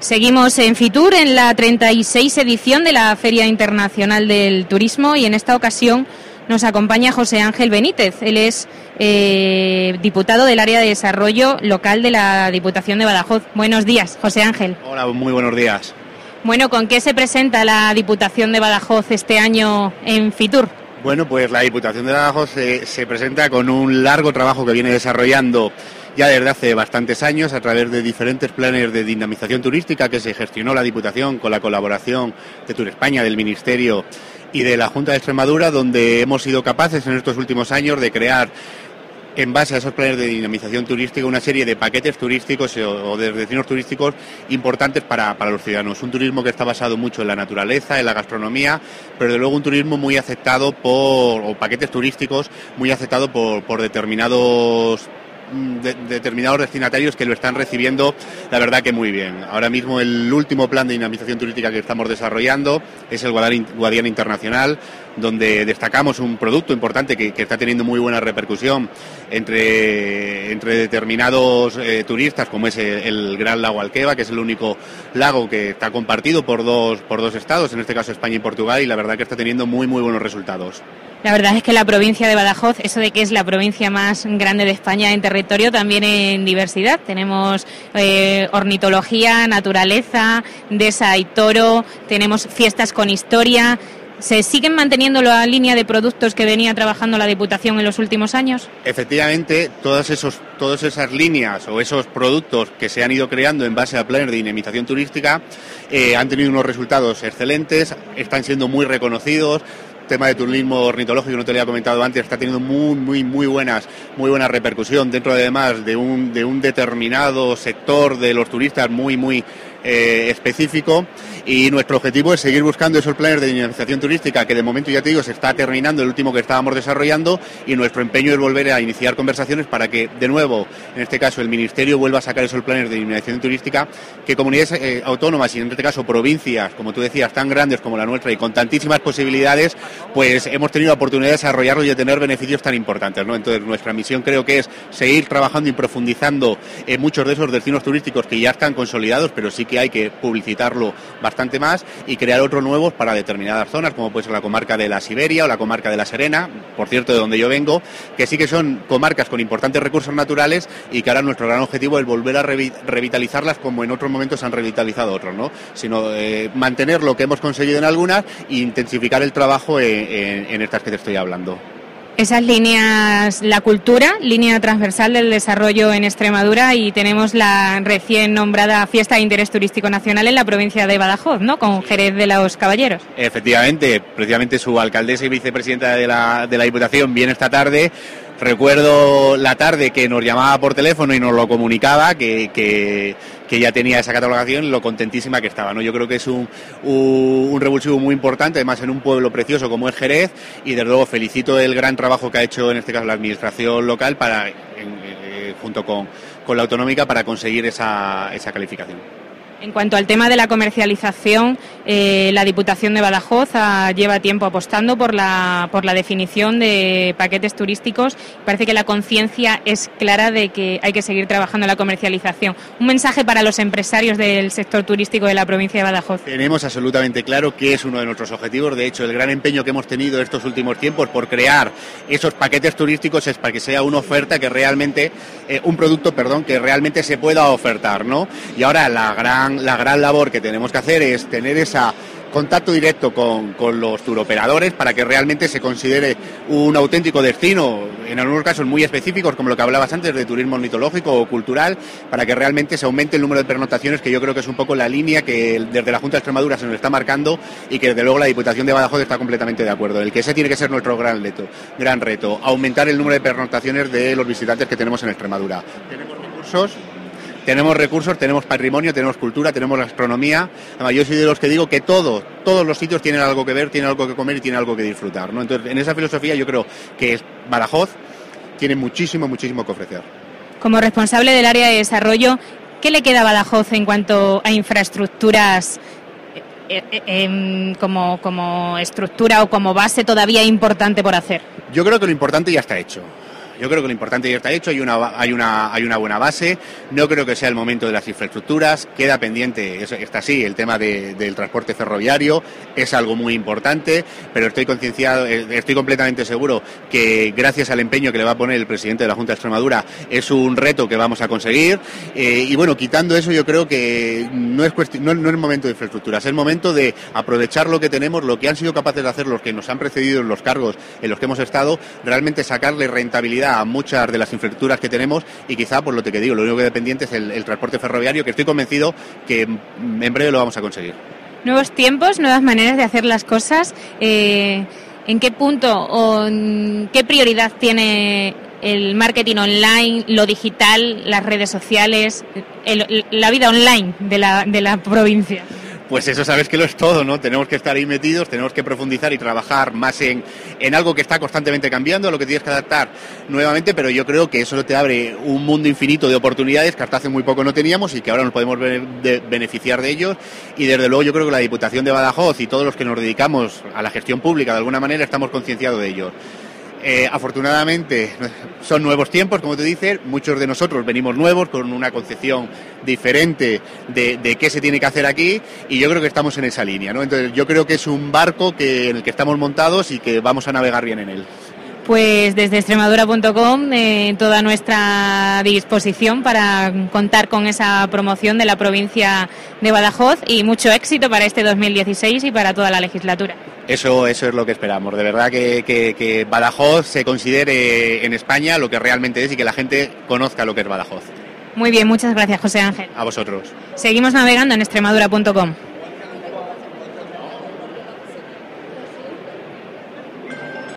Seguimos en Fitur en la 36 edición de la Feria Internacional del Turismo y en esta ocasión nos acompaña José Ángel Benítez. Él es eh, diputado del área de desarrollo local de la Diputación de Badajoz. Buenos días, José Ángel. Hola, muy buenos días. Bueno, ¿con qué se presenta la Diputación de Badajoz este año en Fitur? Bueno, pues la Diputación de Badajoz se, se presenta con un largo trabajo que viene desarrollando ya desde hace bastantes años a través de diferentes planes de dinamización turística que se gestionó la Diputación con la colaboración de Tour España, del Ministerio y de la Junta de Extremadura, donde hemos sido capaces en estos últimos años de crear en base a esos planes de dinamización turística, una serie de paquetes turísticos o de destinos turísticos importantes para, los ciudadanos. Un turismo que está basado mucho en la naturaleza, en la gastronomía, pero de luego un turismo muy aceptado por, o paquetes turísticos muy aceptados por, por determinados Mm, determinados destinatarios que lo están recibiendo, la verdad que muy bien. Ahora mismo el último plan de dinamización turística que estamos desarrollando es el Guadiana Internacional, donde destacamos un producto importante que, está teniendo muy buena repercusión entre, entre determinados eh, turistas, como es el, Gran Lago Alqueva, que es el único lago que está compartido por dos, por dos estados, en este caso España y Portugal, y la verdad que está teniendo muy, muy buenos resultados. La verdad es que la provincia de Badajoz, eso de que es la provincia más grande de España en territorio, también en diversidad. Tenemos eh, ornitología, naturaleza, desa y toro, tenemos fiestas con historia. ¿Se siguen manteniendo la línea de productos que venía trabajando la Diputación en los últimos años? Efectivamente, todas, esos, todas esas líneas o esos productos que se han ido creando en base a planes de dinamización turística eh, han tenido unos resultados excelentes, están siendo muy reconocidos, tema de turismo ornitológico, no te lo había comentado antes, está teniendo muy, muy, muy buenas, muy buena repercusión dentro además de un, de un determinado sector de los turistas muy, muy eh, específico y nuestro objetivo es seguir buscando esos planes de dinamización turística que de momento ya te digo se está terminando el último que estábamos desarrollando y nuestro empeño es volver a iniciar conversaciones para que de nuevo en este caso el ministerio vuelva a sacar esos planes de dinamización turística que comunidades eh, autónomas y en este caso provincias como tú decías tan grandes como la nuestra y con tantísimas posibilidades pues hemos tenido la oportunidad de desarrollarlos y de tener beneficios tan importantes ¿no? entonces nuestra misión creo que es seguir trabajando y profundizando en muchos de esos destinos turísticos que ya están consolidados pero sí que hay que publicitarlo bastante más y crear otros nuevos para determinadas zonas, como puede ser la comarca de la Siberia o la comarca de la Serena, por cierto, de donde yo vengo, que sí que son comarcas con importantes recursos naturales y que ahora nuestro gran objetivo es volver a revitalizarlas como en otros momentos se han revitalizado otros, ¿no? Sino eh, mantener lo que hemos conseguido en algunas e intensificar el trabajo en estas que te estoy hablando. Esas líneas, la cultura, línea transversal del desarrollo en Extremadura y tenemos la recién nombrada Fiesta de Interés Turístico Nacional en la provincia de Badajoz, ¿no? Con Jerez de los Caballeros. Efectivamente, precisamente su alcaldesa y vicepresidenta de la, de la Diputación viene esta tarde Recuerdo la tarde que nos llamaba por teléfono y nos lo comunicaba, que, que, ya tenía esa catalogación, lo contentísima que estaba. ¿no? Yo creo que es un, un, revulsivo muy importante, además en un pueblo precioso como es Jerez, y desde luego felicito el gran trabajo que ha hecho en este caso la administración local para, eh, junto con, con, la autonómica para conseguir esa, esa calificación. En cuanto al tema de la comercialización, eh, la Diputación de Badajoz ah, lleva tiempo apostando por la, por la definición de paquetes turísticos. Parece que la conciencia es clara de que hay que seguir trabajando en la comercialización. Un mensaje para los empresarios del sector turístico de la provincia de Badajoz. Tenemos absolutamente claro que es uno de nuestros objetivos. De hecho, el gran empeño que hemos tenido estos últimos tiempos por crear esos paquetes turísticos es para que sea una oferta que realmente, eh, un producto, perdón, que realmente se pueda ofertar, ¿no? Y ahora la gran la gran labor que tenemos que hacer es tener ese contacto directo con, los turoperadores para que realmente se considere un auténtico destino, en algunos casos muy específicos, como lo que hablabas antes de turismo ornitológico o cultural, para que realmente se aumente el número de pernotaciones, que yo creo que es un poco la línea que desde la Junta de Extremadura se nos está marcando y que desde luego la Diputación de Badajoz está completamente de acuerdo. El que ese tiene que ser nuestro gran reto, gran reto, aumentar el número de pernotaciones de los visitantes que tenemos en Extremadura. Tenemos recursos tenemos recursos, tenemos patrimonio, tenemos cultura, tenemos gastronomía. Además, yo soy de los que digo que todo, todos los sitios tienen algo que ver, tienen algo que comer y tienen algo que disfrutar. ¿no? Entonces, en esa filosofía yo creo que Badajoz tiene muchísimo, muchísimo que ofrecer. Como responsable del área de desarrollo, ¿qué le queda a Badajoz en cuanto a infraestructuras eh, eh, em, como, como estructura o como base todavía importante por hacer? Yo creo que lo importante ya está hecho Yo creo que lo importante ya está hecho, hay una, hay una, hay una buena base. No creo que sea el momento de las infraestructuras. Queda pendiente, está así, el tema del transporte ferroviario es algo muy importante, pero estoy concienciado, eh, estoy completamente seguro que gracias al empeño que le va a poner el presidente de la Junta de Extremadura es un reto que vamos a conseguir. Eh, y bueno, quitando eso, yo creo que no es, no, no es momento de infraestructuras, es el momento de aprovechar lo que tenemos, lo que han sido capaces de hacer los que nos han precedido en los cargos en los que hemos estado, realmente sacarle rentabilidad a muchas de las infraestructuras que tenemos y quizá, por lo que digo, lo único que dependiente es el, transporte ferroviario, que estoy convencido que en breve lo vamos a conseguir. Nuevos tiempos, nuevas maneras de hacer las cosas. Eh, ¿En qué punto o qué prioridad tiene el marketing online, lo digital, las redes sociales, la vida online de la, de la provincia? Pues eso sabes que lo es todo, ¿no? Tenemos que estar ahí metidos, tenemos que profundizar y trabajar más en, en algo que está constantemente cambiando, a lo que tienes que adaptar nuevamente, pero yo creo que eso te abre un mundo infinito de oportunidades que hasta hace muy poco no teníamos y que ahora nos podemos beneficiar de ellos. Y desde luego yo creo que la Diputación de Badajoz y todos los que nos dedicamos a la gestión pública de alguna manera estamos concienciados de ello. Eh, afortunadamente son nuevos tiempos, como te dices, muchos de nosotros venimos nuevos con una concepción diferente de, qué se tiene que hacer aquí y yo creo que estamos en esa línea. ¿no? Entonces yo creo que es un barco que, en el que estamos montados y que vamos a navegar bien en él pues desde extremadura.com eh, toda nuestra disposición para contar con esa promoción de la provincia de Badajoz y mucho éxito para este 2016 y para toda la legislatura. Eso, eso es lo que esperamos, de verdad que, que Badajoz se considere en España lo que realmente es y que la gente conozca lo que es Badajoz. Muy bien, muchas gracias José Ángel. A vosotros. Seguimos navegando en extremadura.com.